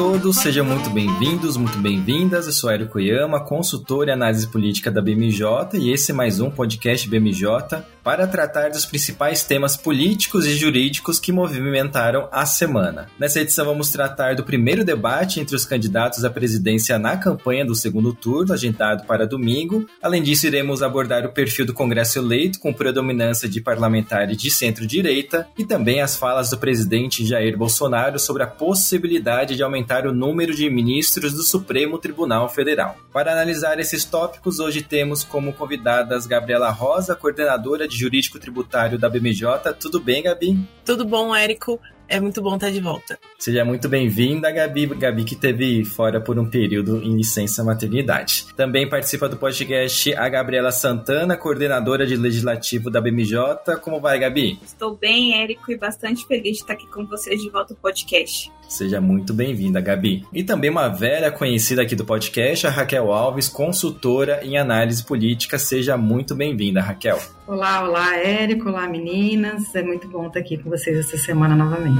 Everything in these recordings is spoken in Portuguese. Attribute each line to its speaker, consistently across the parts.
Speaker 1: Todos, sejam muito bem-vindos, muito bem-vindas. Eu sou Érico Yama, consultor e análise política da BMJ e esse é mais um podcast BMJ para tratar dos principais temas políticos e jurídicos que movimentaram a semana. Nessa edição vamos tratar do primeiro debate entre os candidatos à presidência na campanha do segundo turno, agendado para domingo. Além disso, iremos abordar o perfil do Congresso eleito com predominância de parlamentares de centro-direita e também as falas do presidente Jair Bolsonaro sobre a possibilidade de aumentar o número de ministros do Supremo Tribunal Federal. Para analisar esses tópicos, hoje temos como convidadas Gabriela Rosa, coordenadora de Jurídico Tributário da BMJ. Tudo bem, Gabi?
Speaker 2: Tudo bom, Érico. É muito bom estar de volta.
Speaker 1: Seja muito bem-vinda, Gabi. Gabi que teve fora por um período em licença maternidade. Também participa do podcast a Gabriela Santana, coordenadora de legislativo da BMJ. Como vai, Gabi?
Speaker 3: Estou bem, Érico, e bastante feliz de estar aqui com vocês de volta no podcast.
Speaker 1: Seja muito bem-vinda, Gabi. E também uma velha conhecida aqui do podcast, a Raquel Alves, consultora em análise política. Seja muito bem-vinda, Raquel.
Speaker 4: Olá, olá, Érico, olá, meninas. É muito bom estar aqui com vocês essa semana novamente.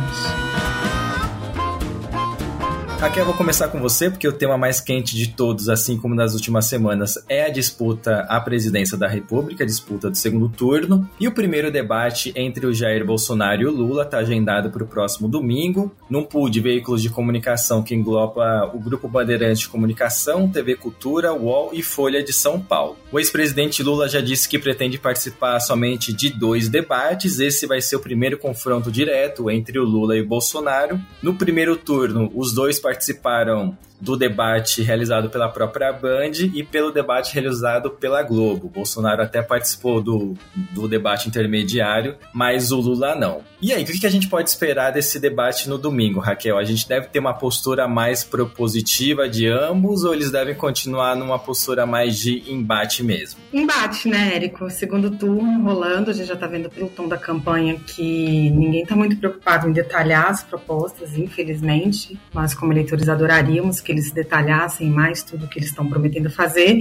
Speaker 1: Raquel, vou começar com você, porque o tema mais quente de todos, assim como nas últimas semanas, é a disputa à presidência da República, a disputa do segundo turno. E o primeiro debate entre o Jair Bolsonaro e o Lula está agendado para o próximo domingo, num pool de veículos de comunicação que engloba o Grupo Bandeirante de Comunicação, TV Cultura, UOL e Folha de São Paulo. O ex-presidente Lula já disse que pretende participar somente de dois debates. Esse vai ser o primeiro confronto direto entre o Lula e o Bolsonaro. No primeiro turno, os dois participaram do debate realizado pela própria Band e pelo debate realizado pela Globo. Bolsonaro até participou do, do debate intermediário, mas o Lula não. E aí, o que a gente pode esperar desse debate no domingo, Raquel? A gente deve ter uma postura mais propositiva de ambos ou eles devem continuar numa postura mais de embate mesmo?
Speaker 4: Embate, né, Érico? Segundo turno rolando, a gente já tá vendo pelo tom da campanha que ninguém tá muito preocupado em detalhar as propostas, infelizmente. Nós, como eleitores, adoraríamos que eles detalhassem mais tudo que eles estão prometendo fazer,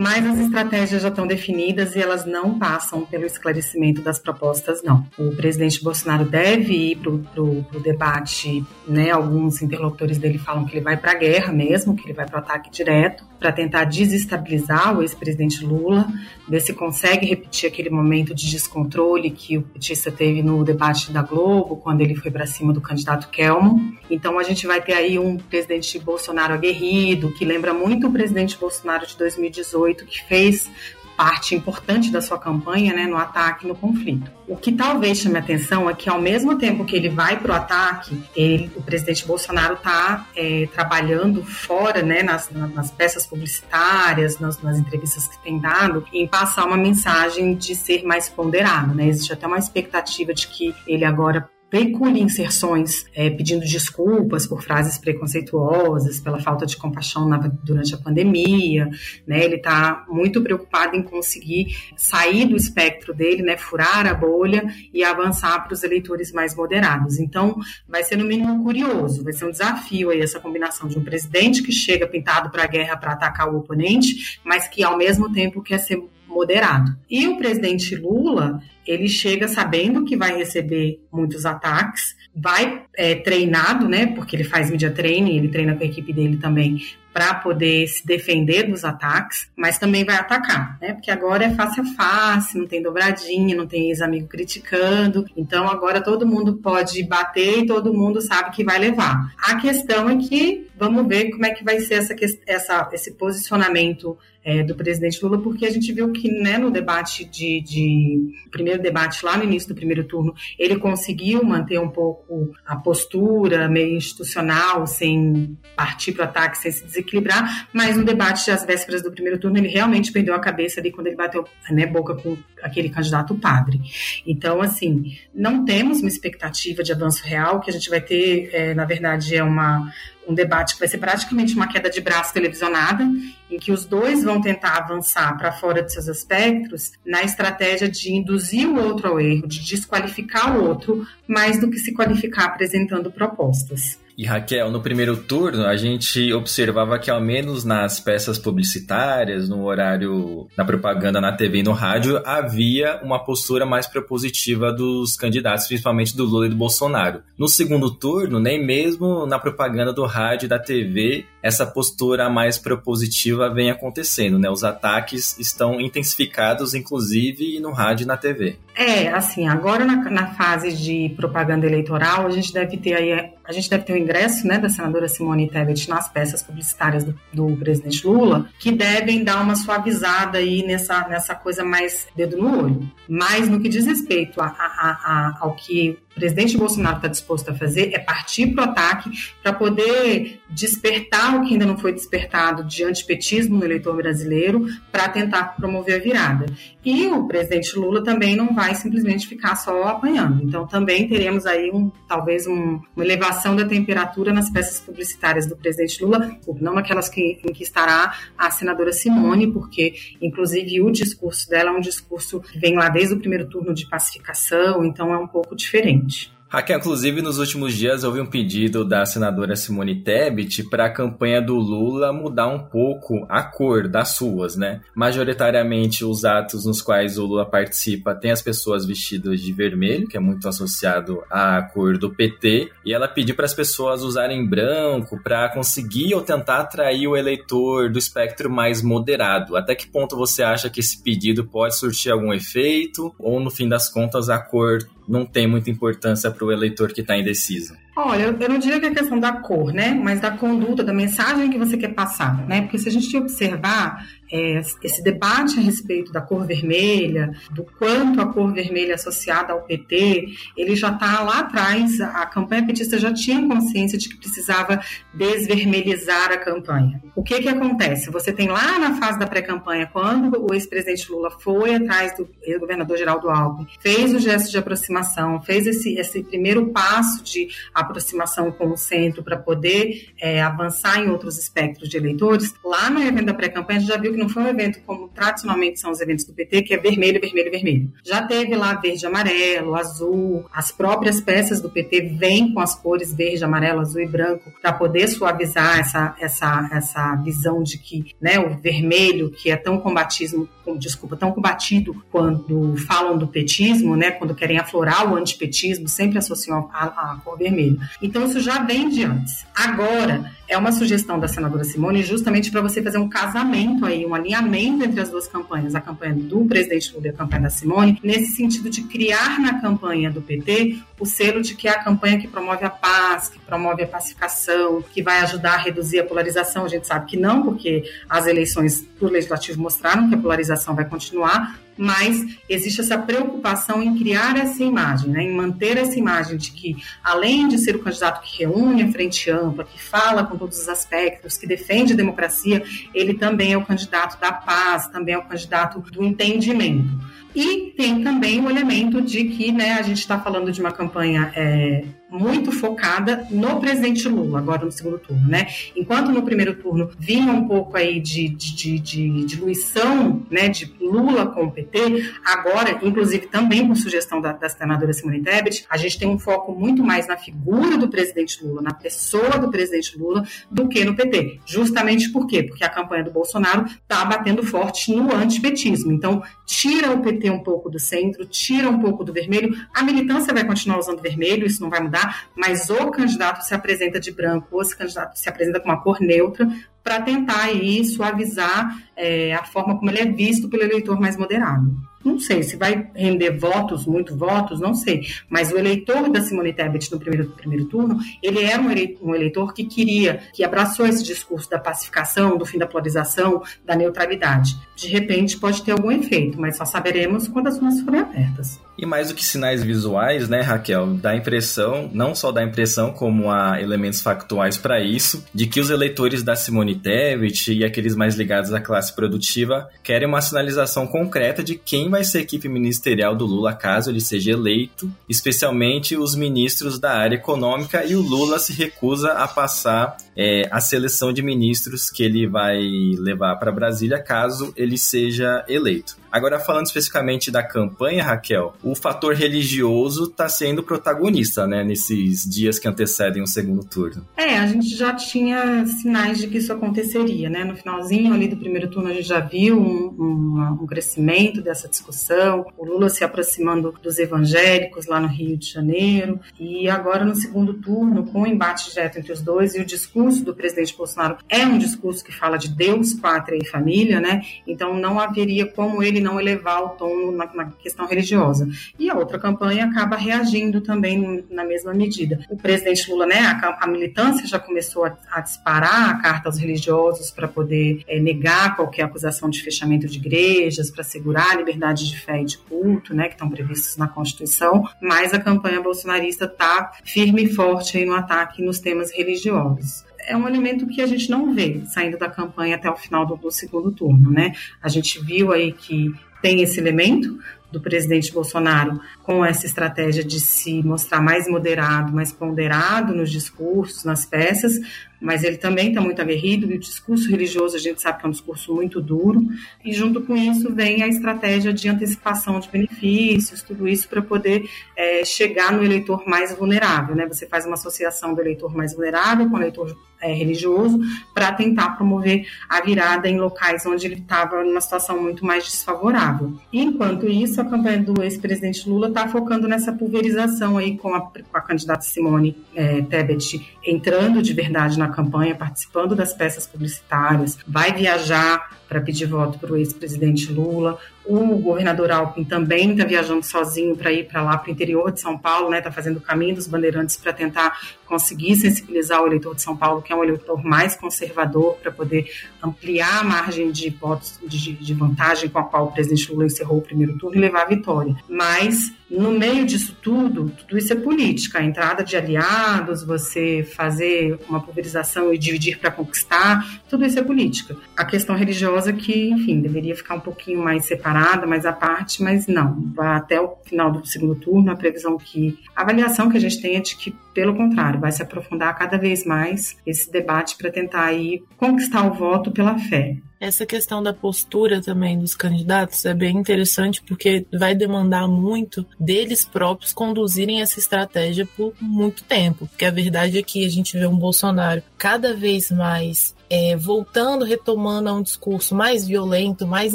Speaker 4: mas as estratégias já estão definidas e elas não passam pelo esclarecimento das propostas, não. O presidente Bolsonaro deve ir para o debate, né? Alguns interlocutores dele falam que ele vai para a guerra mesmo, que ele vai para o ataque direto, para tentar desestabilizar o ex-presidente Lula, ver se consegue repetir aquele momento de descontrole que o petista teve no debate da Globo, quando ele foi para cima do candidato Kelmo. Então a gente vai ter aí um presidente Bolsonaro aguerrido, que lembra muito o presidente Bolsonaro de 2018 que fez parte importante da sua campanha né, no ataque no conflito. O que talvez chame atenção é que, ao mesmo tempo que ele vai para o ataque, ele, o presidente Bolsonaro está é, trabalhando fora, né, nas, nas peças publicitárias, nas, nas, entrevistas que tem dado, em passar uma mensagem de ser mais ponderado. Né? Existe até uma expectativa de que ele agora veicule inserções é, pedindo desculpas por frases preconceituosas, pela falta de compaixão na, durante a pandemia, né? Ele está muito preocupado em conseguir sair do espectro dele, né? Furar a bolha e avançar para os eleitores mais moderados. Então, vai ser no mínimo curioso, vai ser um desafio aí essa combinação de um presidente que chega pintado para a guerra para atacar o oponente, mas que ao mesmo tempo quer ser moderado. E o presidente Lula, ele chega sabendo que vai receber muitos ataques, vai é, treinado, né? Porque ele faz media training, ele treina com a equipe dele também para poder se defender dos ataques, mas também vai atacar, né? Porque agora é face a face, não tem dobradinha, não tem ex-amigo criticando, então agora todo mundo pode bater e todo mundo sabe que vai levar. A questão é que vamos ver como é que vai ser essa, essa esse posicionamento é, do presidente Lula, porque a gente viu que né, no debate de, de primeiro debate lá no início do primeiro turno, ele conseguiu manter um pouco a postura meio institucional, sem partir para o ataque, sem se desequilibrar, mas no debate às vésperas do primeiro turno ele realmente perdeu a cabeça ali quando ele bateu né, boca com aquele candidato padre. Então, assim, não temos uma expectativa de avanço real, que a gente vai ter, é, na verdade, é uma um debate que vai ser praticamente uma queda de braço televisionada, em que os dois vão tentar avançar para fora de seus aspectos na estratégia de induzir o outro ao erro, de desqualificar o outro, mais do que se qualificar apresentando propostas.
Speaker 1: E Raquel, no primeiro turno, a gente observava que, ao menos nas peças publicitárias, no horário da propaganda na TV e no rádio, havia uma postura mais propositiva dos candidatos, principalmente do Lula e do Bolsonaro. No segundo turno, nem mesmo na propaganda do rádio e da TV, essa postura mais propositiva vem acontecendo, né? Os ataques estão intensificados, inclusive no rádio e na TV.
Speaker 4: É, assim, agora na, na fase de propaganda eleitoral, a gente deve ter aí a gente deve ter o ingresso né, da senadora Simone Tebet nas peças publicitárias do, do, presidente Lula, que devem dar uma suavizada aí nessa, nessa coisa mais dedo no olho. Mas no que diz respeito a, a, a, ao que presidente Bolsonaro está disposto a fazer, é partir para o ataque para poder despertar o que ainda não foi despertado de antipetismo no eleitor brasileiro, para tentar promover a virada. E o presidente Lula também não vai simplesmente ficar só apanhando. Então também teremos aí um, talvez um, uma elevação da temperatura nas peças publicitárias do presidente Lula, não naquelas que, em que estará a senadora Simone, porque, inclusive, o discurso dela é um discurso que vem lá desde o primeiro turno de pacificação, então é um pouco diferente.
Speaker 1: Raquel, inclusive, nos últimos dias houve um pedido da senadora Simone Tebet para a campanha do Lula mudar um pouco a cor das suas, né? Majoritariamente, os atos nos quais o Lula participa têm as pessoas vestidas de vermelho, que é muito associado à cor do PT, e ela pediu para as pessoas usarem branco para conseguir ou tentar atrair o eleitor do espectro mais moderado. Até que ponto você acha que esse pedido pode surtir algum efeito? Ou, no fim das contas, a cor não tem muita importância para o eleitor que está indeciso?
Speaker 4: Olha, eu não diria que é questão da cor, né? Mas da conduta, da mensagem que você quer passar, né? Porque se a gente observar é, esse debate a respeito da cor vermelha, do quanto a cor vermelha é associada ao PT, ele já está lá atrás, a campanha petista já tinha consciência de que precisava desvermelhizar a campanha. O que que acontece? Você tem lá na fase da pré-campanha, quando o ex-presidente Lula foi atrás do governador Geraldo Alckmin, fez o gesto de aproximação, fez esse, esse primeiro passo de aproximação com o centro para poder é, avançar em outros espectros de eleitores, lá no evento da pré-campanha a gente já viu que não foi um evento como tradicionalmente são os eventos do PT, que é vermelho, vermelho, vermelho. Já teve lá verde, amarelo, azul, as próprias peças do PT vêm com as cores verde, amarelo, azul e branco para poder suavizar essa, essa, essa visão de que né, o vermelho, que é tão combatismo, desculpa, tão combatido quando falam do petismo, né, quando querem aflorar o antipetismo, sempre associam a, a cor vermelha. Então isso já vem de antes. Agora, é uma sugestão da senadora Simone justamente para você fazer um casamento aí, um alinhamento entre as duas campanhas, a campanha do presidente Lula e a campanha da Simone, nesse sentido de criar na campanha do PT o selo de que é a campanha que promove a paz, que promove a pacificação, que vai ajudar a reduzir a polarização. A gente sabe que não, porque as eleições do legislativo mostraram que a polarização vai continuar, mas existe essa preocupação em criar essa imagem, né, em manter essa imagem de que, além de ser o candidato que reúne a frente ampla, que fala com todos os aspectos, que defende a democracia, ele também é o candidato da paz, também é o candidato do entendimento. E tem também o elemento de que né, a gente está falando de uma campanha é, muito focada no presidente Lula, agora no segundo turno, né? Enquanto no primeiro turno vinha um pouco aí de, de, de, de diluição, né, de Lula com o PT, agora, inclusive também com sugestão da, da senadora Simone Tebet, a gente tem um foco muito mais na figura do presidente Lula, na pessoa do presidente Lula, do que no PT. Justamente por quê? Porque a campanha do Bolsonaro está batendo forte no antipetismo. Então, tira o PT um pouco do centro, tira um pouco do vermelho. A militância vai continuar usando vermelho, isso não vai mudar mas o candidato se apresenta de branco, ou esse candidato se apresenta com uma cor neutra, para tentar aí suavizar é, a forma como ele é visto pelo eleitor mais moderado. Não sei se vai render votos, muito votos, não sei. Mas o eleitor da Simone Tebet no primeiro, primeiro turno, ele era um eleitor que queria, que abraçou esse discurso da pacificação, do fim da polarização, da neutralidade. De repente pode ter algum efeito, mas só saberemos quando as urnas forem abertas.
Speaker 1: E mais do que sinais visuais, né, Raquel, dá a impressão, não só dá a impressão, como há elementos factuais para isso, de que os eleitores da Simone Tebet e aqueles mais ligados à classe produtiva querem uma sinalização concreta de quem vai ser a equipe ministerial do Lula caso ele seja eleito, especialmente os ministros da área econômica, e o Lula se recusa a passar é, a seleção de ministros que ele vai levar para Brasília caso ele seja eleito. Agora, falando especificamente da campanha, Raquel, o fator religioso está sendo protagonista, né, nesses dias que antecedem o segundo turno.
Speaker 4: É, a gente já tinha sinais de que isso aconteceria, né? No finalzinho ali do primeiro turno, a gente já viu um, um, um crescimento dessa discussão, o Lula se aproximando dos evangélicos lá no Rio de Janeiro, e agora no segundo turno, com o embate direto entre os dois, e o discurso do presidente Bolsonaro é um discurso que fala de Deus, pátria e família, né? Então não haveria como ele não elevar o tom na, na questão religiosa. E a outra campanha acaba reagindo também na mesma medida. O presidente Lula, né, a, a militância já começou a, a, disparar a carta aos religiosos para poder é, negar qualquer acusação de fechamento de igrejas, para assegurar a liberdade de fé e de culto, né, que estão previstos na Constituição, mas a campanha bolsonarista está firme e forte no ataque nos temas religiosos é um elemento que a gente não vê saindo da campanha até o final do, do segundo turno, né? A gente viu aí que tem esse elemento do presidente Bolsonaro com essa estratégia de se mostrar mais moderado, mais ponderado nos discursos, nas peças, mas ele também está muito aguerrido e o discurso religioso a gente sabe que é um discurso muito duro e junto com isso vem a estratégia de antecipação de benefícios, tudo isso para poder é, chegar no eleitor mais vulnerável, né? Você faz uma associação do eleitor mais vulnerável com o eleitor é, religioso para tentar promover a virada em locais onde ele estava numa situação muito mais desfavorável. Enquanto isso, a campanha do ex-presidente Lula está focando nessa pulverização aí com a, com a candidata Simone é, Tebet entrando de verdade na campanha, participando das peças publicitárias, vai viajar para pedir voto para o ex-presidente Lula. O governador Alckmin também está viajando sozinho para ir para lá, para o interior de São Paulo, né? Está fazendo o caminho dos bandeirantes para tentar conseguir sensibilizar o eleitor de São Paulo, que é um eleitor mais conservador, para poder ampliar a margem de votos de, de vantagem com a qual o presidente Lula encerrou o primeiro turno e levar a vitória. Mas no meio disso tudo, tudo isso é política. A entrada de aliados, você fazer uma pulverização e dividir para conquistar, tudo isso é política. A questão religiosa que, enfim, deveria ficar um pouquinho mais separada, mais à parte, mas não. Até o final do segundo turno, a previsão que... A avaliação que a gente tem é de que, pelo contrário, vai se aprofundar cada vez mais esse debate para tentar aí conquistar o voto pela fé.
Speaker 2: Essa questão da postura também dos candidatos é bem interessante porque vai demandar muito deles próprios conduzirem essa estratégia por muito tempo. Porque a verdade é que a gente vê um Bolsonaro cada vez mais é, voltando, retomando a um discurso mais violento, mais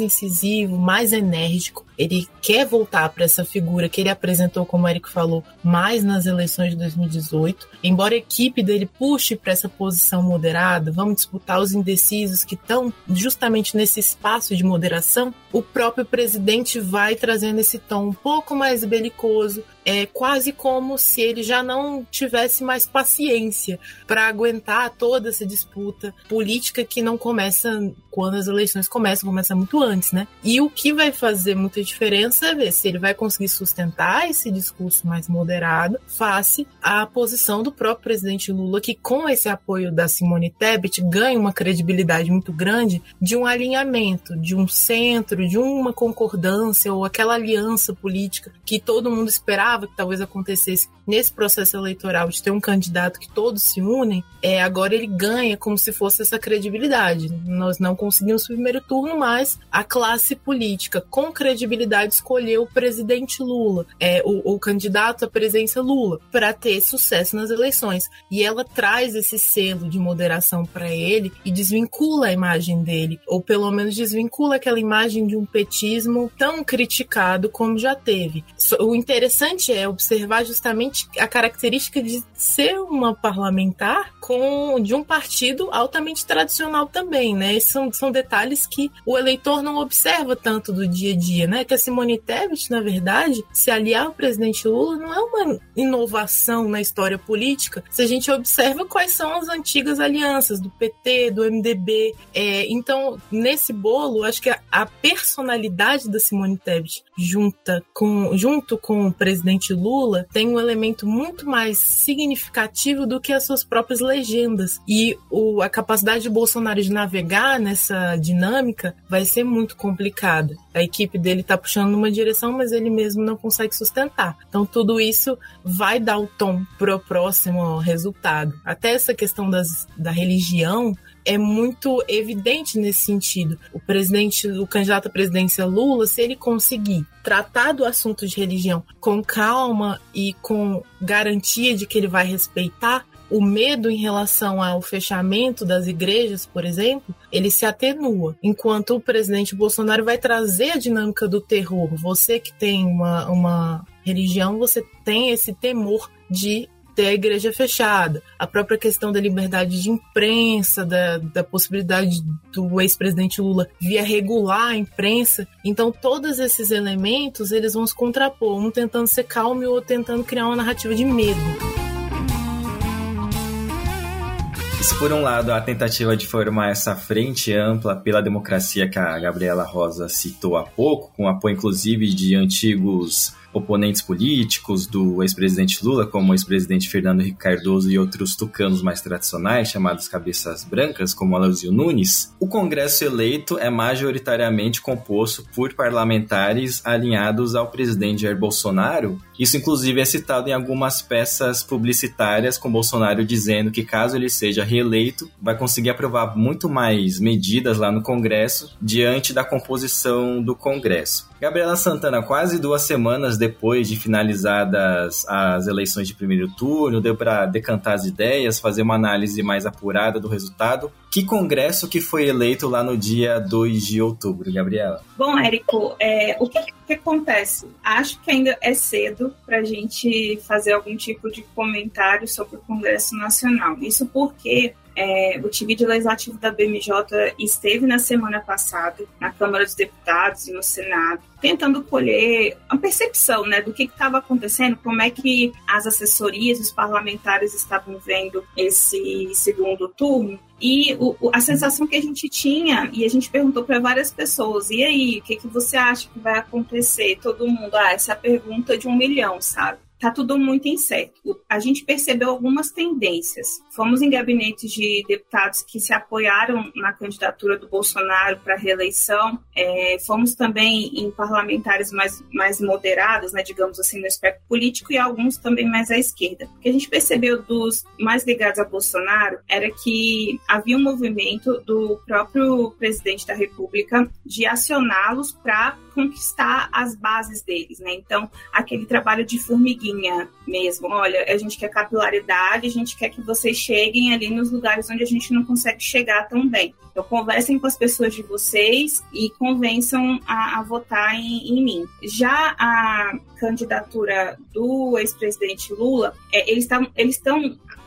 Speaker 2: incisivo, mais enérgico. Ele quer voltar para essa figura que ele apresentou, como o Eric falou, mais nas eleições de 2018. Embora a equipe dele puxe para essa posição moderada, vamos disputar os indecisos que estão justamente nesse espaço de moderação, o próprio presidente vai trazendo esse tom um pouco mais belicoso, é quase como se ele já não tivesse mais paciência para aguentar toda essa disputa política que não começa quando as eleições começam, começa muito antes, né? E o que vai fazer muita diferença é ver se ele vai conseguir sustentar esse discurso mais moderado face à posição do próprio presidente Lula, que com esse apoio da Simone Tebet ganha uma credibilidade muito grande de um alinhamento, de um centro, de uma concordância ou aquela aliança política que todo mundo esperava que talvez acontecesse nesse processo eleitoral de ter um candidato que todos se unem, é, agora ele ganha como se fosse essa credibilidade. Nós não conseguimos o primeiro turno, mas a classe política com credibilidade escolheu o presidente Lula, é, o, o candidato à presença Lula, para ter sucesso nas eleições. E ela traz esse selo de moderação para ele e desvincula a imagem dele, ou pelo menos desvincula aquela imagem de um petismo tão criticado como já teve. O interessante é observar justamente a característica de ser uma parlamentar com de um partido altamente tradicional também, né? São, são detalhes que o eleitor não observa tanto do dia a dia, né? Que a Simone Tebet, na verdade, se aliar ao presidente Lula não é uma inovação na história política se a gente observa quais são as antigas alianças do PT, do MDB. É, então, nesse bolo, acho que a, a personalidade da Simone Tebet junta com, junto com o presidente Lula tem um elemento muito mais significativo do que as suas próprias legendas. E o, a capacidade de Bolsonaro de navegar nessa dinâmica vai ser muito complicada. A equipe dele está puxando numa direção, mas ele mesmo não consegue sustentar. Então, tudo isso vai dar o tom para o próximo resultado. Até essa questão das, da religião é muito evidente nesse sentido. O presidente, o candidato à presidência Lula, se ele conseguir tratar do assunto de religião com calma e com garantia de que ele vai respeitar, o medo em relação ao fechamento das igrejas, por exemplo, ele se atenua. Enquanto o presidente Bolsonaro vai trazer a dinâmica do terror. Você que tem uma, uma religião, você tem esse temor de ter a igreja fechada, a própria questão da liberdade de imprensa, da, da possibilidade do ex-presidente Lula via regular a imprensa. Então, todos esses elementos eles vão se contrapor, um tentando ser calmo e o outro tentando criar uma narrativa de medo.
Speaker 1: Por um lado a tentativa de formar essa frente ampla pela democracia que a Gabriela Rosa citou há pouco, com apoio inclusive de antigos oponentes políticos do ex-presidente Lula, como o ex-presidente Fernando Henrique Cardoso e outros tucanos mais tradicionais, chamados cabeças brancas, como Aloysio Nunes, o Congresso eleito é majoritariamente composto por parlamentares alinhados ao presidente Jair Bolsonaro. Isso, inclusive, é citado em algumas peças publicitárias, com Bolsonaro dizendo que, caso ele seja reeleito, vai conseguir aprovar muito mais medidas lá no Congresso diante da composição do Congresso. Gabriela Santana, quase duas semanas depois de finalizadas as eleições de primeiro turno, deu para decantar as ideias, fazer uma análise mais apurada do resultado. Que congresso que foi eleito lá no dia 2 de outubro, Gabriela?
Speaker 3: Bom, Érico, é, o que, que, acontece? Acho que ainda é cedo para a gente fazer algum tipo de comentário sobre o Congresso Nacional. Isso porque é, o time legislativo da BMJ esteve na semana passada na Câmara dos Deputados e no Senado, tentando colher a percepção né, do que estava acontecendo, como é que as assessorias, os parlamentares estavam vendo esse segundo turno. E o, a sensação que a gente tinha, e a gente perguntou para várias pessoas, e aí, o que, que você acha que vai acontecer? Todo mundo, ah, essa é a pergunta de um milhão, sabe? Está tudo muito incerto. A gente percebeu algumas tendências. Fomos em gabinetes de deputados que se apoiaram na candidatura do Bolsonaro para reeleição. É, fomos também em parlamentares mais, mais moderados, né, digamos assim, no espectro político, e alguns também mais à esquerda. O que a gente percebeu dos mais ligados a Bolsonaro era que havia um movimento do próprio presidente da República de acioná-los para conquistar as bases deles, né? Então, aquele trabalho de formiguinha mesmo. Olha, a gente quer capilaridade, a gente quer que vocês cheguem ali nos lugares onde a gente não consegue chegar tão bem. Então, conversem com as pessoas de vocês e convençam a, a votar em, em, mim. Já a candidatura do ex-presidente Lula, é, eles estão eles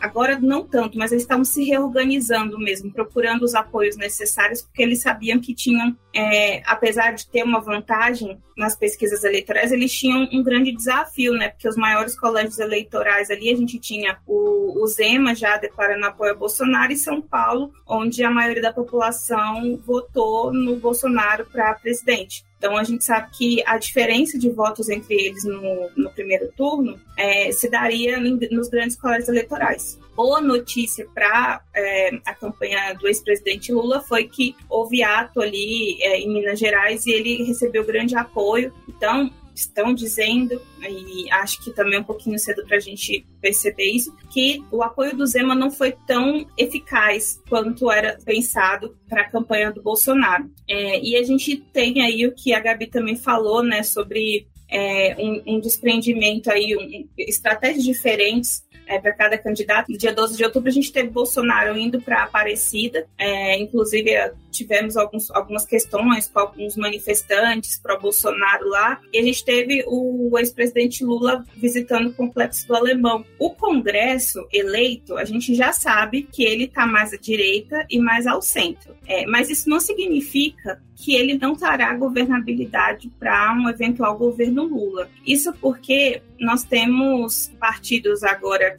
Speaker 3: agora não tanto, mas eles estavam se reorganizando mesmo, procurando os apoios necessários, porque eles sabiam que tinham, é, apesar de ter uma vantagem nas pesquisas eleitorais, eles tinham um grande desafio, né? Porque os maiores colégios eleitorais ali, a gente tinha o, o Zema já declarando apoio a Bolsonaro e São Paulo, onde a maioria da população votou no Bolsonaro para presidente. Então a gente sabe que a diferença de votos entre eles no, no primeiro turno é, se daria nos grandes colégios eleitorais. Boa notícia para é, a campanha do ex-presidente Lula foi que houve ato ali é, em Minas Gerais e ele recebeu grande apoio. Então estão dizendo, e acho que também é um pouquinho cedo para a gente perceber isso, que o apoio do Zema não foi tão eficaz quanto era pensado para a campanha do Bolsonaro. É, e a gente tem aí o que a Gabi também falou, né, sobre é, um, um, desprendimento aí, um, estratégias diferentes é, para cada candidato. No dia 12 de outubro, a gente teve Bolsonaro indo para Aparecida, é, inclusive tivemos alguns, algumas questões com alguns manifestantes pró-Bolsonaro lá, e a gente teve o ex-presidente Lula visitando o Complexo do Alemão. O Congresso eleito, a gente já sabe que ele está mais à direita e mais ao centro, é, mas isso não significa que ele não trará governabilidade para um eventual governo Lula. Isso porque nós temos partidos agora,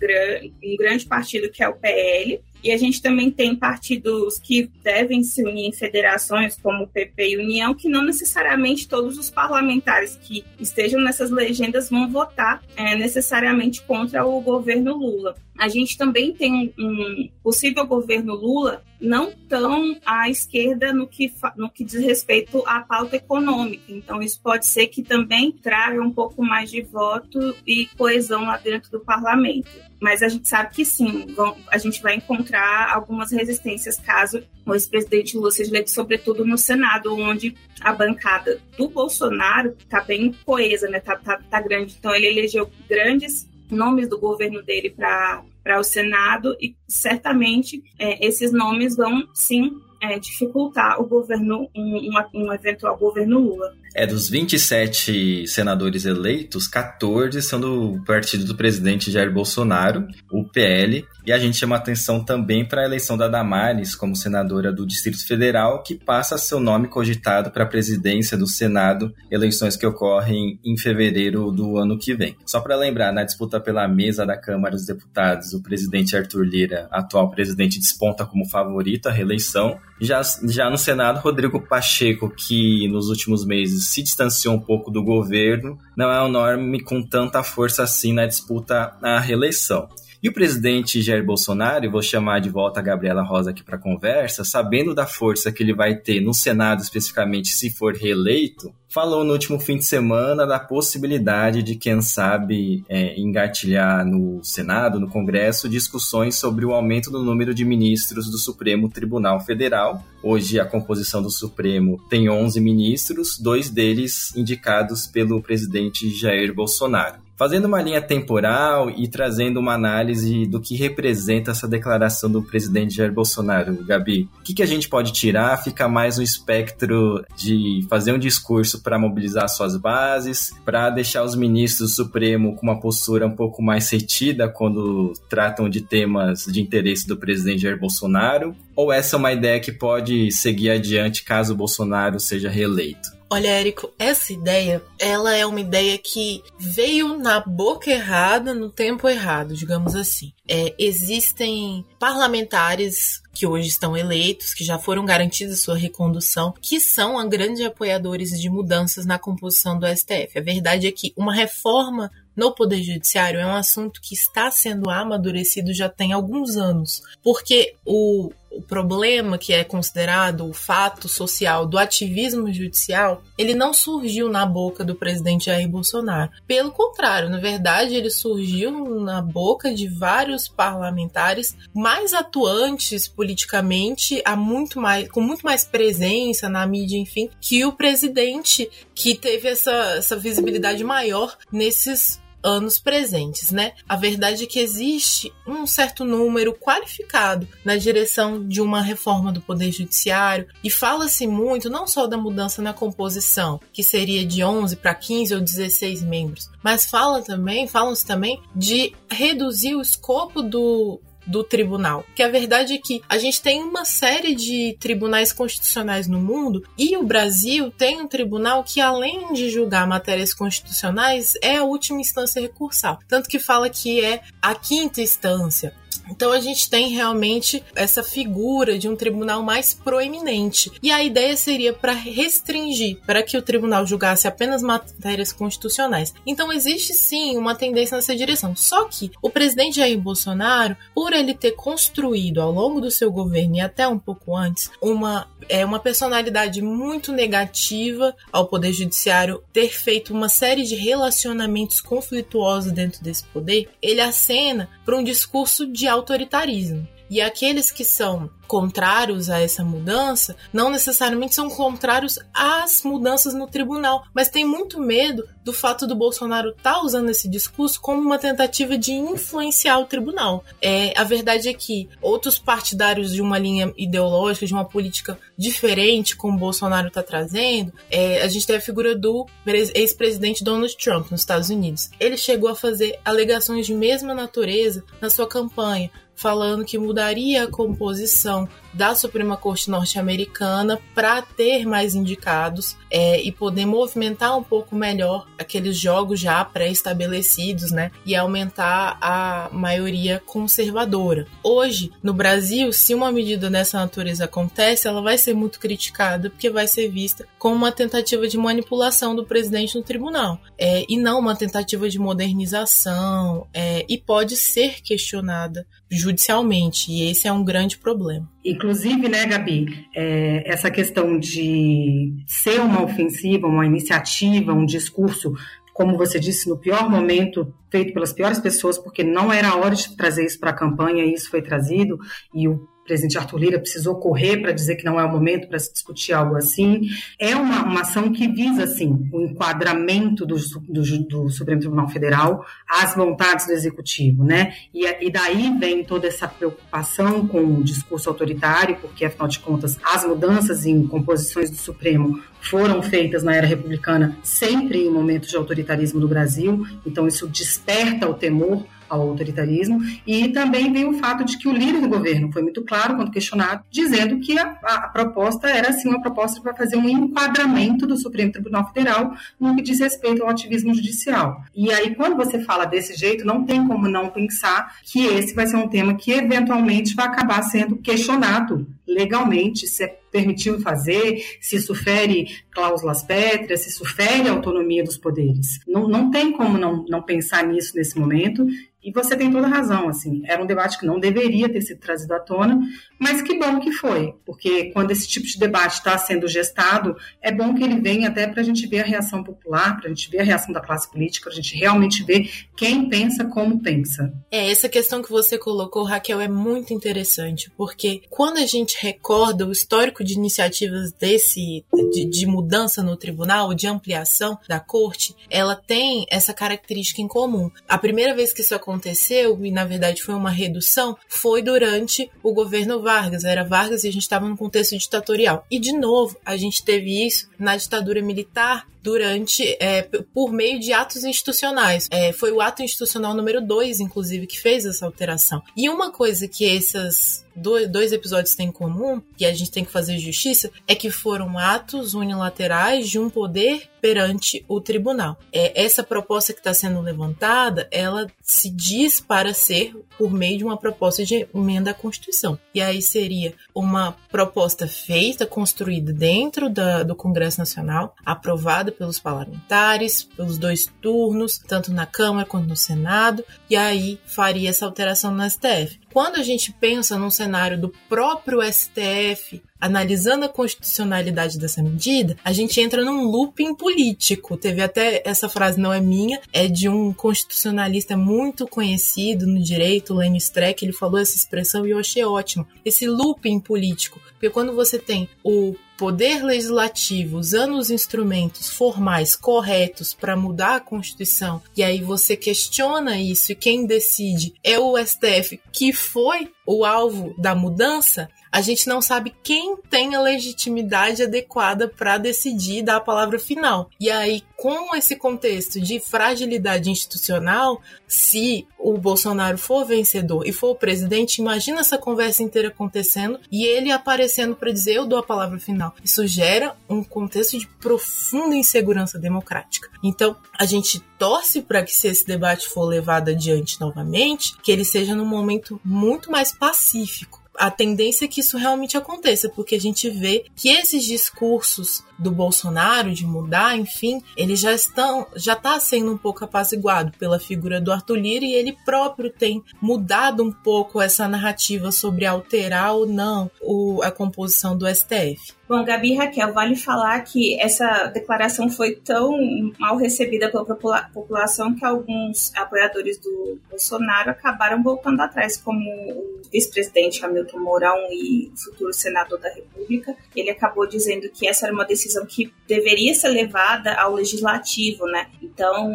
Speaker 3: um grande partido que é o PL, e a gente também tem partidos que devem se unir em federações, como o PP e União, que não necessariamente todos os parlamentares que estejam nessas legendas vão votar é, necessariamente contra o governo Lula. A gente também tem um possível governo Lula não tão à esquerda no que, no que diz respeito à pauta econômica. Então, isso pode ser que também traga um pouco mais de voto e coesão lá dentro do parlamento. Mas a gente sabe que sim, vão, a gente vai encontrar algumas resistências caso o ex-presidente Lula seja eleito, sobretudo no Senado, onde a bancada do Bolsonaro está bem coesa, né? Tá, tá, tá grande. Então, ele elegeu grandes nomes do governo dele para o Senado e certamente é, esses nomes vão sim é, dificultar o governo, um, um, eventual governo Lula.
Speaker 1: É, dos 27 senadores eleitos, 14 são do partido do presidente Jair Bolsonaro, o PL, e a gente chama atenção também para a eleição da Damares como senadora do Distrito Federal, que passa seu nome cogitado para a presidência do Senado, eleições que ocorrem em fevereiro do ano que vem. Só para lembrar, na disputa pela mesa da Câmara dos Deputados, o presidente Arthur Lira, atual presidente, desponta como favorito à reeleição, já, já no Senado, Rodrigo Pacheco, que nos últimos meses se distanciou um pouco do governo, não é um nome com tanta força assim na disputa à reeleição. E o presidente Jair Bolsonaro, vou chamar de volta a Gabriela Rosa aqui para conversa, sabendo da força que ele vai ter no Senado, especificamente se for reeleito, falou no último fim de semana da possibilidade de, quem sabe, é, engatilhar no Senado, no Congresso, discussões sobre o aumento do número de ministros do Supremo Tribunal Federal. Hoje, a composição do Supremo tem 11 ministros, dois deles indicados pelo presidente Jair Bolsonaro. Fazendo uma linha temporal e trazendo uma análise do que representa essa declaração do presidente Jair Bolsonaro, Gabi, o que, que a gente pode tirar? Fica mais no espectro de fazer um discurso para mobilizar suas bases, para deixar os ministros do Supremo com uma postura um pouco mais retida quando tratam de temas de interesse do presidente Jair Bolsonaro? Ou essa é uma ideia que pode seguir adiante caso Bolsonaro seja reeleito?
Speaker 2: Olha, Érico, essa ideia, ela é uma ideia que veio na boca errada, no tempo errado, digamos assim. É, existem parlamentares que hoje estão eleitos, que já foram garantidas sua recondução, que são grandes apoiadores de mudanças na composição do STF. A verdade é que uma reforma no Poder Judiciário é um assunto que está sendo amadurecido já tem alguns anos, porque o, o problema que é considerado o fato social do ativismo judicial, ele não surgiu na boca do presidente Jair Bolsonaro. Pelo contrário, na verdade, ele surgiu na boca de vários parlamentares mais atuantes politicamente, há muito mais, com muito mais presença na mídia, enfim, que o presidente que teve essa, essa visibilidade maior nesses anos presentes, né? A verdade é que existe um certo número qualificado na direção de uma reforma do Poder Judiciário e fala-se muito não só da mudança na composição, que seria de 11 para 15 ou 16 membros, mas fala também, falam-se também de reduzir o escopo do do tribunal. Que a verdade é que a gente tem uma série de tribunais constitucionais no mundo e o Brasil tem um tribunal que, além de julgar matérias constitucionais, é a última instância recursal. Tanto que fala que é a quinta instância. Então a gente tem realmente essa figura de um tribunal mais proeminente. E a ideia seria para restringir, para que o tribunal julgasse apenas matérias constitucionais. Então existe sim uma tendência nessa direção. Só que o presidente Jair Bolsonaro, por ele ter construído ao longo do seu governo e até um pouco antes, uma, é, uma personalidade muito negativa ao Poder Judiciário, ter feito uma série de relacionamentos conflituosos dentro desse poder, ele acena para um discurso de autoritarismo. E aqueles que são contrários a essa mudança não necessariamente são contrários às mudanças no tribunal, mas tem muito medo do fato do Bolsonaro estar tá usando esse discurso como uma tentativa de influenciar o tribunal. É, a verdade é que outros partidários de uma linha ideológica, de uma política diferente, como o Bolsonaro está trazendo, é, a gente tem a figura do ex-presidente Donald Trump nos Estados Unidos. Ele chegou a fazer alegações de mesma natureza na sua campanha, falando que mudaria a composição da Suprema Corte norte-americana para ter mais indicados é, e poder movimentar um pouco melhor aqueles jogos já pré-estabelecidos, né? E aumentar a maioria conservadora. Hoje, no Brasil, se uma medida dessa natureza acontece, ela vai ser muito criticada porque vai ser vista como uma tentativa de manipulação do presidente no tribunal é, e não uma tentativa de modernização é, e pode ser questionada judicialmente e esse é um grande problema.
Speaker 4: Inclusive, né, Gabi, é, essa questão de ser uma ofensiva, uma iniciativa, um discurso, como você disse, no pior momento, feito pelas piores pessoas, porque não era hora de trazer isso para a campanha, e isso foi trazido, e o presidente Arthur Lira precisou correr para dizer que não é o momento para se discutir algo assim. É uma, uma ação que visa, assim, o enquadramento do, do, do, Supremo Tribunal Federal às vontades do Executivo, né? E, e daí vem toda essa preocupação com o discurso autoritário, porque, afinal de contas, as mudanças em composições do Supremo foram feitas na era republicana sempre em momentos de autoritarismo do Brasil, então isso desperta o temor ao autoritarismo, e também vem o fato de que o líder do governo foi muito claro quando questionado, dizendo que a, a proposta era sim uma proposta para fazer um enquadramento do Supremo Tribunal Federal no que diz respeito ao ativismo judicial. E aí, quando você fala desse jeito, não tem como não pensar que esse vai ser um tema que eventualmente vai acabar sendo questionado legalmente, se é permitido fazer, se isso fere cláusulas pétreas, se isso fere a autonomia dos poderes. Não, não tem como não, não pensar nisso nesse momento, e você tem toda razão, assim, era um debate que não deveria ter sido trazido à tona, mas que bom que foi, porque quando esse tipo de debate está sendo gestado, é bom que ele venha até para a gente ver a reação popular, para a gente ver a reação da classe política, para a gente realmente ver quem pensa como pensa.
Speaker 2: É, essa questão que você colocou, Raquel, é muito interessante, porque quando a gente recorda o histórico de iniciativas desse, de, de mudança no tribunal, de ampliação da corte, ela tem essa característica em comum. A primeira vez que isso aconteceu, e na verdade foi uma redução, foi durante o governo Vargas. Era Vargas e a gente estava num contexto ditatorial. E, de novo, a gente teve isso na ditadura militar durante é, por meio de atos institucionais. É, foi o ato institucional número 2, inclusive, que fez essa alteração. E uma coisa que essas dois episódios têm em comum, que a gente tem que fazer justiça, é que foram atos unilaterais de um poder perante o tribunal. É, essa proposta que está sendo levantada, ela se diz para ser por meio de uma proposta de emenda à Constituição. E aí seria uma proposta feita, construída dentro da, do Congresso Nacional, aprovada pelos parlamentares, pelos dois turnos, tanto na Câmara quanto no Senado, e aí faria essa alteração no STF. Quando a gente pensa num cenário do próprio STF analisando a constitucionalidade dessa medida, a gente entra num looping político. Teve até essa frase não é minha, é de um constitucionalista muito conhecido no direito, Lenny Streck, ele falou essa expressão e eu achei ótimo. Esse looping político, porque quando você tem o poder legislativo usando os instrumentos formais corretos para mudar a Constituição, e aí você questiona isso e quem decide é o STF, que foi o alvo da mudança, a gente não sabe quem tem a legitimidade adequada para decidir dar a palavra final. E aí, com esse contexto de fragilidade institucional, se o Bolsonaro for vencedor e for o presidente, imagina essa conversa inteira acontecendo e ele aparecendo para dizer eu dou a palavra final. Isso gera um contexto de profunda insegurança democrática. Então, a gente torce para que se esse debate for levado adiante novamente, que ele seja num momento muito mais pacífico. A tendência é que isso realmente aconteça, porque a gente vê que esses discursos do Bolsonaro de mudar, enfim, ele já estão já está sendo um pouco apaziguado pela figura do Arthur Lira e ele próprio tem mudado um pouco essa narrativa sobre alterar ou não o, a composição do STF.
Speaker 3: Bom, Gabi e Raquel, vale falar que essa declaração foi tão mal recebida pela população que alguns apoiadores do Bolsonaro acabaram voltando atrás, como o vice-presidente Hamilton Mourão e futuro senador da República. Ele acabou dizendo que essa era uma decisão que deveria ser levada ao legislativo, né? Então,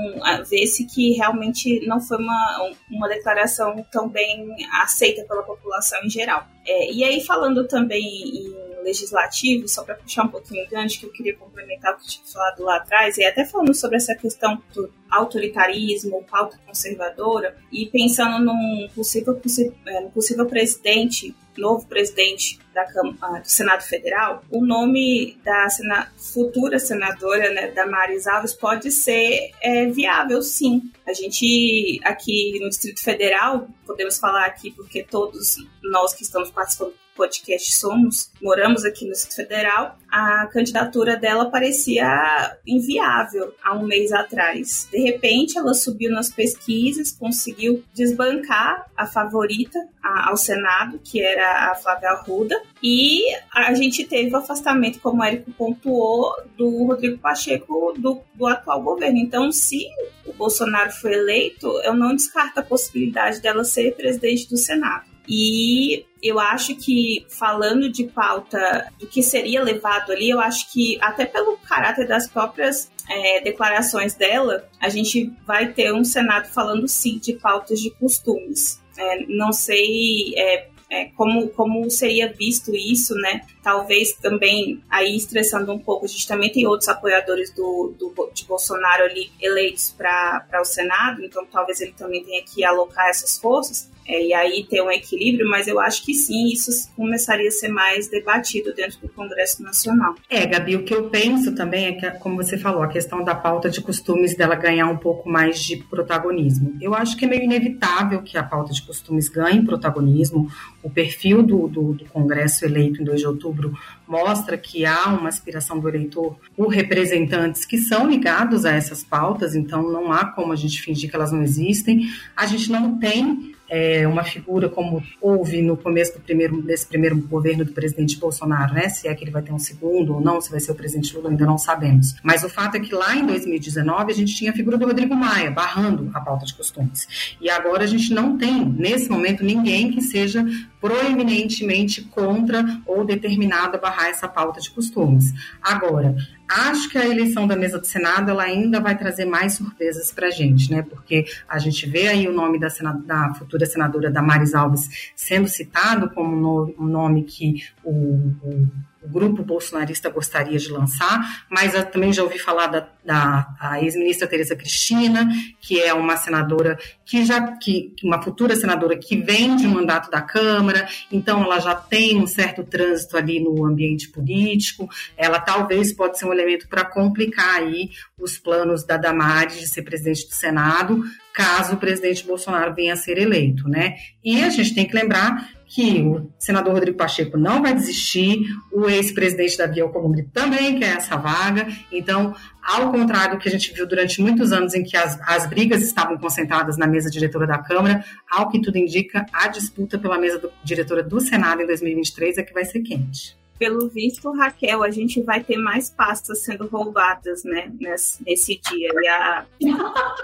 Speaker 3: vê-se que realmente não foi uma, uma declaração tão bem aceita pela população em geral. É, e aí, falando também em legislativo, só para puxar um pouquinho o gancho, que eu queria complementar o que eu tinha falado lá atrás, e até falando sobre essa questão do autoritarismo, pauta conservadora, e pensando num possível, é, possível presidente novo presidente da Câmara, do Senado Federal, o nome da sena, futura senadora, né, da Maris Alves, pode ser é, viável, sim. A gente, aqui no Distrito Federal, podemos falar aqui porque todos nós que estamos participando podcast Somos, moramos aqui no Distrito Federal, a candidatura dela parecia inviável há um mês atrás. De repente, ela subiu nas pesquisas, conseguiu desbancar a favorita ao Senado, que era a Flávia Arruda, e a gente teve o afastamento, como o Érico pontuou, do Rodrigo Pacheco do, do atual governo. Então, se o Bolsonaro foi eleito, eu não descarto a possibilidade dela ser presidente do Senado. E eu acho que, falando de pauta do que seria levado ali, eu acho que, até pelo caráter das próprias é, declarações dela, a gente vai ter um Senado falando sim de pautas de costumes. É, não sei é, é, como, como seria visto isso, né? Talvez também aí estressando um pouco, a gente também tem outros apoiadores do, do de Bolsonaro ali eleitos para o Senado, então talvez ele também tenha que alocar essas forças é, e aí ter um equilíbrio, mas eu acho que sim, isso começaria a ser mais debatido dentro do Congresso Nacional.
Speaker 4: É, Gabi, o que eu penso também é que, como você falou, a questão da pauta de costumes dela ganhar um pouco mais de protagonismo. Eu acho que é meio inevitável que a pauta de costumes ganhe protagonismo. O perfil do, do, do Congresso eleito em 2 de outubro mostra que há uma aspiração do eleitor por representantes que são ligados a essas pautas, então não há como a gente fingir que elas não existem. A gente não tem é, uma figura como houve no começo do primeiro, desse primeiro governo do presidente Bolsonaro, né? Se é que ele vai ter um segundo ou não, se vai ser o presidente Lula, ainda não sabemos. Mas o fato é que lá em 2019 a gente tinha a figura do Rodrigo Maia barrando a pauta de costumes. E agora a gente não tem, nesse momento, ninguém que seja proeminentemente contra ou determinado a barrar essa pauta de costumes. Agora, acho que a eleição da mesa do Senado ela ainda vai trazer mais surpresas para a gente, né? Porque a gente vê aí o nome da, da futura senadora Damares Alves sendo citado como um nome que o, o o grupo bolsonarista gostaria de lançar, mas também já ouvi falar da, da ex-ministra Tereza Cristina, que é uma senadora que já que uma futura senadora que vem de um mandato da Câmara, então ela já tem um certo trânsito ali no ambiente político. Ela talvez pode ser um elemento para complicar aí os planos da Damares de ser presidente do Senado, caso o presidente Bolsonaro venha a ser eleito, né? E a gente tem que lembrar que o senador Rodrigo Pacheco não vai desistir, o ex-presidente Davi Alcolumbre também quer essa vaga, então, ao contrário do que a gente viu durante muitos anos em que as, as brigas estavam concentradas na mesa diretora da Câmara, ao que tudo indica, a disputa pela mesa do, diretora do Senado em 2023 é que vai ser quente
Speaker 3: pelo visto, Raquel, a gente vai ter mais pastas sendo roubadas, né, nesse, nesse dia. E a,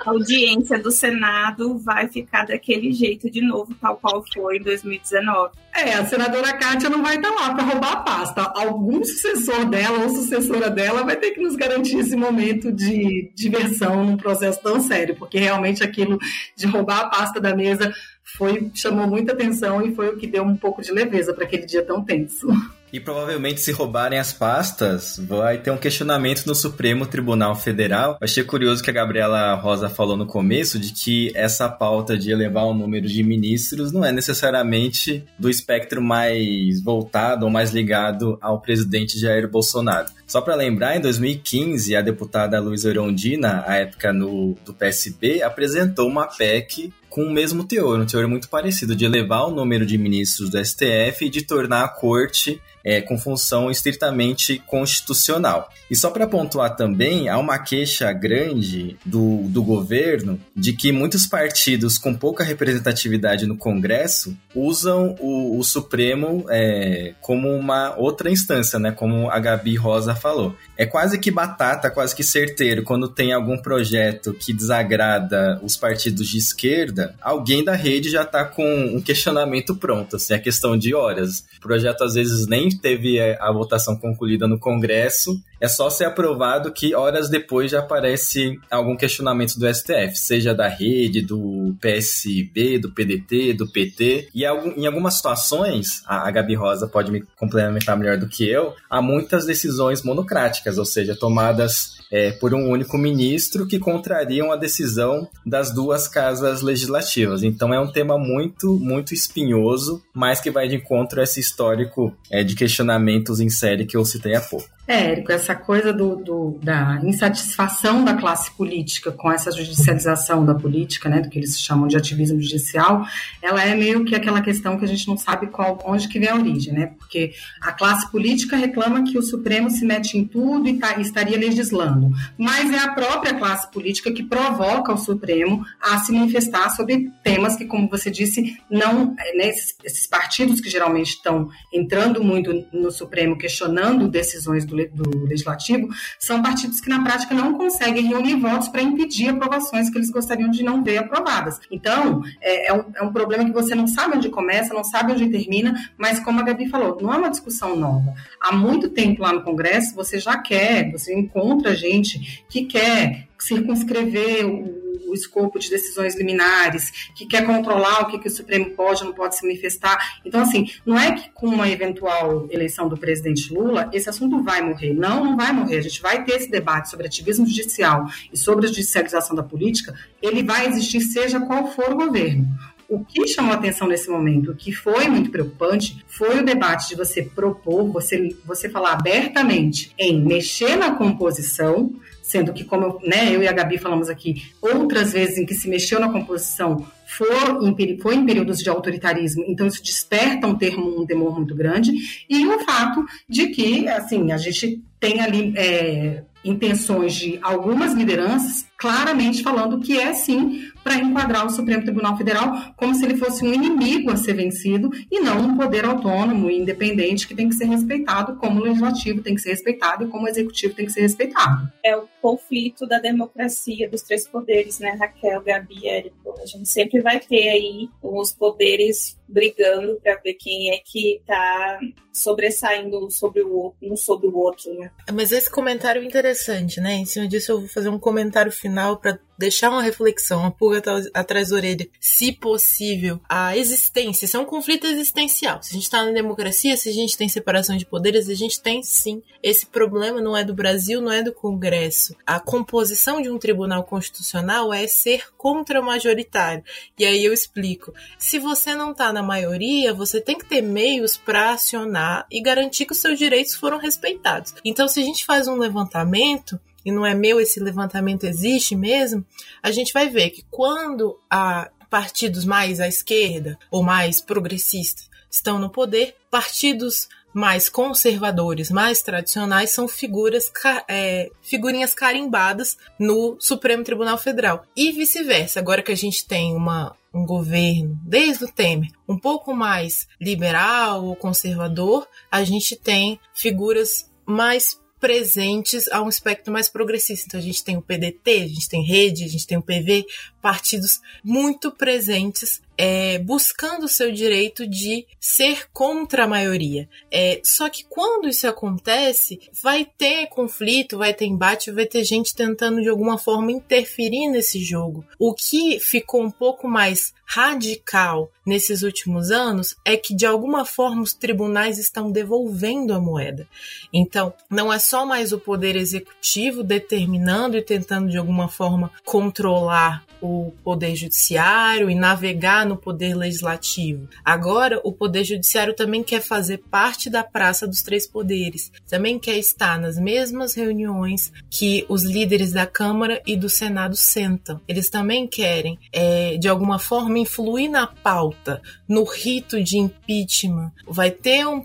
Speaker 3: a audiência do Senado vai ficar daquele jeito de novo, tal qual foi em 2019.
Speaker 4: É, a senadora Kátia não vai estar lá para roubar a pasta. Algum sucessor dela ou sucessora dela vai ter que nos garantir esse momento de diversão num processo tão sério, porque realmente aquilo de roubar a pasta da mesa foi chamou muita atenção e foi o que deu um pouco de leveza para aquele dia tão tenso.
Speaker 1: E provavelmente, se roubarem as pastas, vai ter um questionamento no Supremo Tribunal Federal. Achei curioso que a Gabriela Rosa falou no começo de que essa pauta de elevar o número de ministros não é necessariamente do espectro mais voltado ou mais ligado ao presidente Jair Bolsonaro. Só para lembrar, em 2015, a deputada Luiz Orondina, à época no, do PSB, apresentou uma PEC com o mesmo teor, um teor muito parecido, de elevar o número de ministros do STF e de tornar a corte é, com função estritamente constitucional. E só para pontuar também, há uma queixa grande do, do governo de que muitos partidos com pouca representatividade no Congresso usam o, o Supremo é, como uma outra instância, né? Como a Gabi Rosa falou. É quase que batata, quase que certeiro, quando tem algum projeto que desagrada os partidos de esquerda, alguém da rede já está com um questionamento pronto, assim, é questão de horas. O projeto às vezes nem teve a votação concluída no Congresso, é só ser aprovado que horas depois já aparece algum questionamento do STF, seja da rede, do PSB, do PDT, do PT. E em algumas situações, a Gabi Rosa pode me complementar melhor do que eu, há muitas decisões monocráticas, ou seja, tomadas é, por um único ministro que contrariam a decisão das duas casas legislativas. Então é um tema muito, muito espinhoso, mas que vai de encontro a esse histórico é, de questionamentos em série que eu citei há pouco.
Speaker 4: É, Érico, essa coisa do, do, da insatisfação da classe política com essa judicialização da política, né, do que eles chamam de ativismo judicial, ela é meio que aquela questão que a gente não sabe qual, onde que vem a origem, né, porque a classe política reclama que o Supremo se mete em tudo e, tá, estaria legislando, mas é a própria classe política que provoca o Supremo a se manifestar sobre temas que, como você disse, não, né, esses, esses partidos que geralmente estão entrando muito no Supremo, questionando decisões do do legislativo, são partidos que na prática não conseguem reunir votos para impedir aprovações que eles gostariam de não ver aprovadas. Então, é, é, um, é um problema que você não sabe onde começa, não sabe onde termina, mas como a Gabi falou, não é uma discussão nova. Há muito tempo lá no Congresso, você já quer, você encontra gente que quer circunscrever o o escopo de decisões liminares, que quer controlar o que, que o Supremo pode ou não pode se manifestar. Então, assim, não é que com uma eventual eleição do presidente Lula, esse assunto vai morrer. Não, não vai morrer. A gente vai ter esse debate sobre ativismo judicial e sobre a judicialização da política, ele vai existir seja qual for o governo. O que chamou atenção nesse momento, que foi muito preocupante, foi o debate de você propor, você, você falar abertamente em mexer na composição, sendo que, como né, eu e a Gabi falamos aqui, outras vezes em que se mexeu na composição foi em, foi em períodos de autoritarismo, então isso desperta um termo, um temor muito grande, e o fato de que, assim, a gente tem ali é, intenções de algumas lideranças claramente falando que é sim para enquadrar o Supremo Tribunal Federal como se ele fosse um inimigo a ser vencido e não um poder autônomo e independente que tem que ser respeitado como o legislativo tem que ser respeitado e como o executivo tem que ser respeitado.
Speaker 3: É o conflito da democracia dos três poderes, né, Raquel, Gabi, Érico? A gente sempre vai ter aí os poderes brigando para ver quem é que está sobressaindo sobre o um sobre o outro, né?
Speaker 2: Mas esse comentário é interessante, né? Em cima disso eu vou fazer um comentário final para deixar uma reflexão, uma pulga atrás da orelha. Se possível, a existência, isso é um conflito existencial. Se a gente está na democracia, se a gente tem separação de poderes, a gente tem sim. Esse problema não é do Brasil, não é do Congresso. A composição de um tribunal constitucional é ser contra-majoritário. E aí eu explico. Se você não está na maioria, você tem que ter meios para acionar e garantir que os seus direitos foram respeitados. Então, se a gente faz um levantamento, e não é meu esse levantamento existe mesmo, a gente vai ver que quando há partidos mais à esquerda ou mais progressistas estão no poder, partidos mais conservadores, mais tradicionais, são figuras, é, figurinhas carimbadas no Supremo Tribunal Federal. E vice-versa, agora que a gente tem uma, um governo, desde o Temer, um pouco mais liberal ou conservador, a gente tem figuras mais presentes a um espectro mais progressista. Então a gente tem o PDT, a gente tem Rede, a gente tem o PV, partidos muito presentes é, buscando o seu direito de ser contra a maioria. É, só que quando isso acontece, vai ter conflito, vai ter embate, vai ter gente tentando de alguma forma interferir nesse jogo. O que ficou um pouco mais radical nesses últimos anos é que de alguma forma os tribunais estão devolvendo a moeda. Então, não é só mais o poder executivo determinando e tentando de alguma forma controlar o poder judiciário e navegar no poder legislativo. Agora, o poder judiciário também quer fazer parte da praça dos três poderes, também quer estar nas mesmas reuniões que os líderes da Câmara e do Senado sentam. Eles também querem, é, de alguma forma, influir na pauta, no rito de impeachment. Vai ter um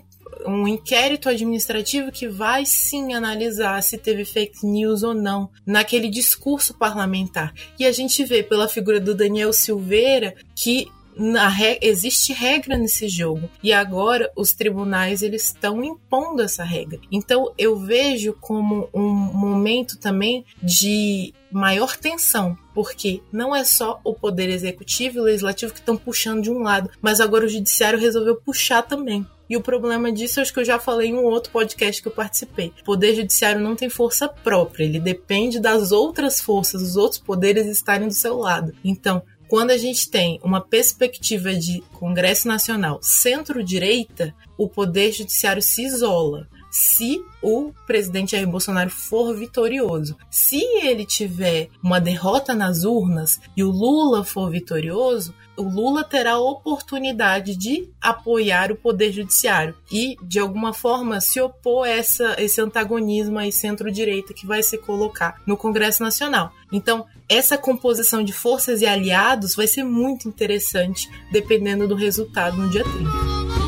Speaker 2: um inquérito administrativo que vai sim analisar se teve fake news ou não naquele discurso parlamentar. E a gente vê pela figura do Daniel Silveira que Re... existe regra nesse jogo e agora os tribunais eles estão impondo essa regra. Então eu vejo como um momento também de maior tensão, porque não é só o poder executivo e legislativo que estão puxando de um lado, mas agora o judiciário resolveu puxar também. E o problema disso, acho que eu já falei em um outro podcast que eu participei. O poder judiciário não tem força própria, ele depende das outras forças, dos outros poderes estarem do seu lado. Então, quando a gente tem uma perspectiva de Congresso Nacional centro-direita, o poder judiciário se isola se o presidente Jair Bolsonaro for vitorioso. Se ele tiver uma derrota nas urnas e o Lula for vitorioso, o Lula terá a oportunidade de apoiar o Poder Judiciário e, de alguma forma, se opor a essa, esse antagonismo aí centro-direita que vai se colocar no Congresso Nacional. Então, essa composição de forças e aliados vai ser muito interessante, dependendo do resultado no dia 30.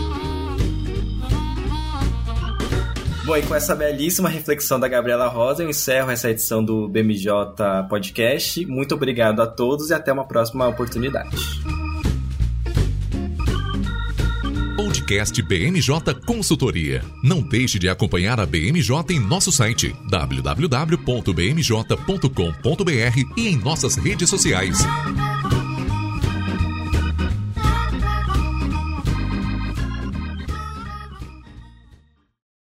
Speaker 1: Bom, e com essa belíssima reflexão da Gabriela Rosa, eu encerro essa edição do BMJ Podcast. Muito obrigado a todos e até uma próxima oportunidade.
Speaker 5: Podcast BMJ Consultoria. Não deixe de acompanhar a BMJ em nosso site www.bmj.com.br e em nossas redes sociais.